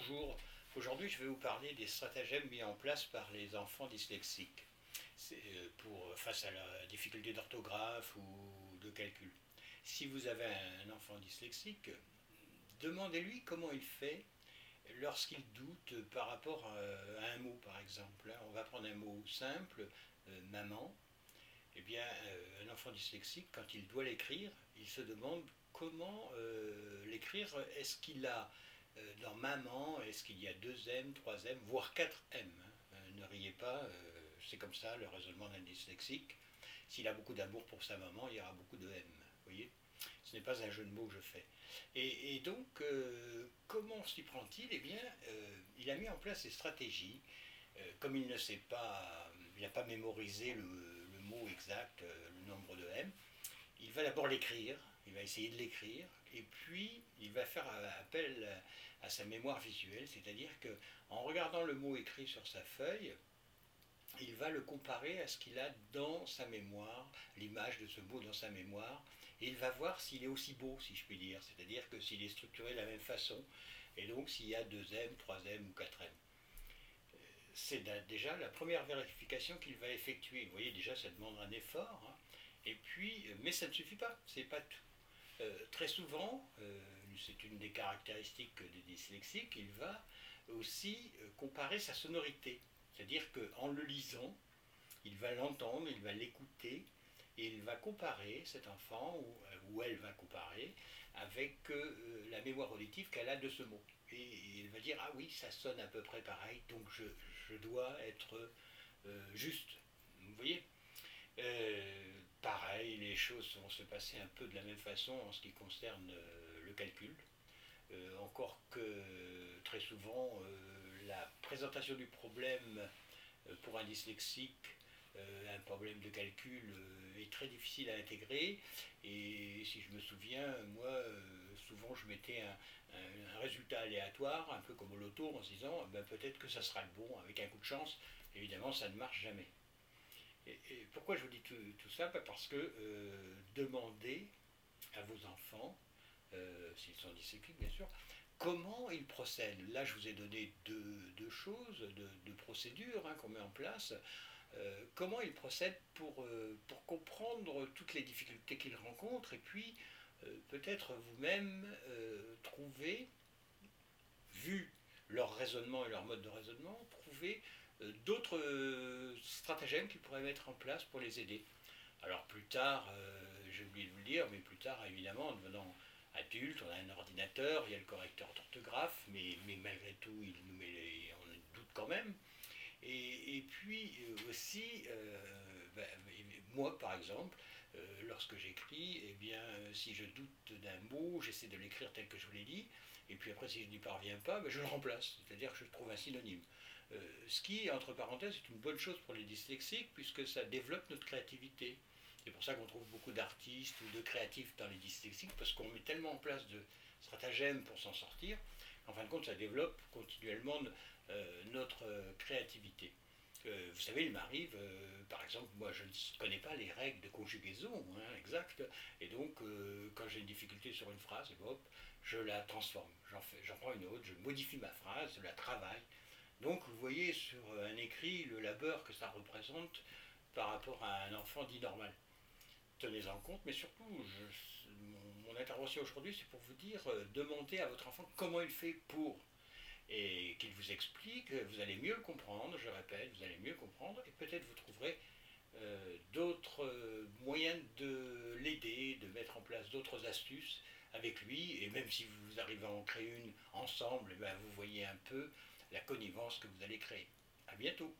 Bonjour, aujourd'hui je vais vous parler des stratagèmes mis en place par les enfants dyslexiques euh, pour, face à la difficulté d'orthographe ou de calcul. Si vous avez un enfant dyslexique, demandez-lui comment il fait lorsqu'il doute par rapport à un mot par exemple. On va prendre un mot simple, euh, maman. Eh bien, euh, un enfant dyslexique, quand il doit l'écrire, il se demande comment l'écrire. Est-ce qu'il a euh, dans maman, est-ce qu'il y a deux M, trois M, voire quatre M euh, Ne riez pas, euh, c'est comme ça le raisonnement d'un dyslexique. S'il a beaucoup d'amour pour sa maman, il y aura beaucoup de M. voyez Ce n'est pas un jeu de mots que je fais. Et, donc, comment s'y prend-il? Eh bien, il a mis en place des stratégies. comme il ne sait pas, il n'a pas mémorisé le mot exact, le nombre de M, il va d'abord l'écrire, il va essayer de l'écrire, et puis il va faire appel à sa mémoire visuelle, c'est-à-dire que en regardant le mot écrit sur sa feuille, il va le comparer à ce qu'il a dans sa mémoire, l'image de ce mot dans sa mémoire, et il va voir s'il est aussi beau, si je puis dire, c'est-à-dire que s'il est structuré de la même façon, et donc s'il y a 2M, 3M ou 4M. C'est déjà la première vérification qu'il va effectuer. Vous voyez, déjà, ça demande un effort. Hein. Et puis, mais ça ne suffit pas, c'est pas tout. Euh, très souvent, euh, c'est une des caractéristiques des dyslexiques, il va aussi euh, comparer sa sonorité. C'est-à-dire qu'en le lisant, il va l'entendre, il va l'écouter, et il va comparer cet enfant, ou, elle va comparer, avec la mémoire auditive qu'elle a de ce mot. Et il va dire, ah oui, ça sonne à peu près pareil, donc je, dois être juste. Vous voyez? Pareil, choses vont se passer un peu de la même façon en ce qui concerne euh, le calcul. Euh, encore que très souvent, euh, la présentation du problème pour un dyslexique, un problème de calcul est très difficile à intégrer. Et si je me souviens, moi, souvent je mettais un, résultat aléatoire, un peu comme au loto, en se disant ben, peut-être que ça sera le bon avec un coup de chance. Évidemment, ça ne marche jamais. Et, pourquoi je vous dis tout, ça? Parce que euh, demandez à vos enfants, euh, s'ils sont dyslexiques bien sûr, comment ils procèdent. Là, je vous ai donné deux, choses, deux, procédures hein, qu'on met en place. Euh, comment ils procèdent pour, pour comprendre toutes les difficultés qu'ils rencontrent et puis peut-être vous-même trouver, vu leur raisonnement et leur mode de raisonnement, trouver d'autres euh, stratagèmes qu'ils pourraient mettre en place pour les aider. Alors plus tard, euh, j'ai oublié de vous le dire, mais plus tard, évidemment, en devenant adulte, on a un ordinateur, il y a le correcteur d'orthographe, mais, mais, malgré tout, il nous met les, on doute quand même. Et, puis aussi, ben, moi par exemple, lorsque j'écris, eh bien, si je doute d'un mot, j'essaie de l'écrire tel que je l'ai dit, et puis après, si je n'y parviens pas, ben, je le remplace, c'est-à-dire que je trouve un synonyme. Euh, ce qui, entre parenthèses, est une bonne chose pour les dyslexiques puisque ça développe notre créativité. C'est pour ça qu'on trouve beaucoup d'artistes ou de créatifs dans les dyslexiques parce qu'on met tellement en place de stratagèmes pour s'en sortir. En fin de compte, ça développe continuellement euh, notre euh, créativité. vous savez, il m'arrive, par exemple, moi je ne connais pas les règles de conjugaison hein, exactes, et donc quand j'ai une difficulté sur une phrase, hop, je la transforme. J'en prends une autre, je modifie ma phrase, je la travaille, donc vous voyez sur un écrit le labeur que ça représente par rapport à un enfant dit normal. Tenez-en compte, mais surtout, mon, intervention aujourd'hui, c'est pour vous dire, euh, demandez à votre enfant comment il fait pour. Et qu'il vous explique, vous allez mieux le comprendre, je répète, vous allez mieux comprendre, et peut-être vous trouverez euh, d'autres euh, moyens de l'aider, de mettre en place astuces avec lui, et même si vous arrivez à en créer une ensemble, eh ben, vous voyez un peu la connivence que vous allez créer. À bientôt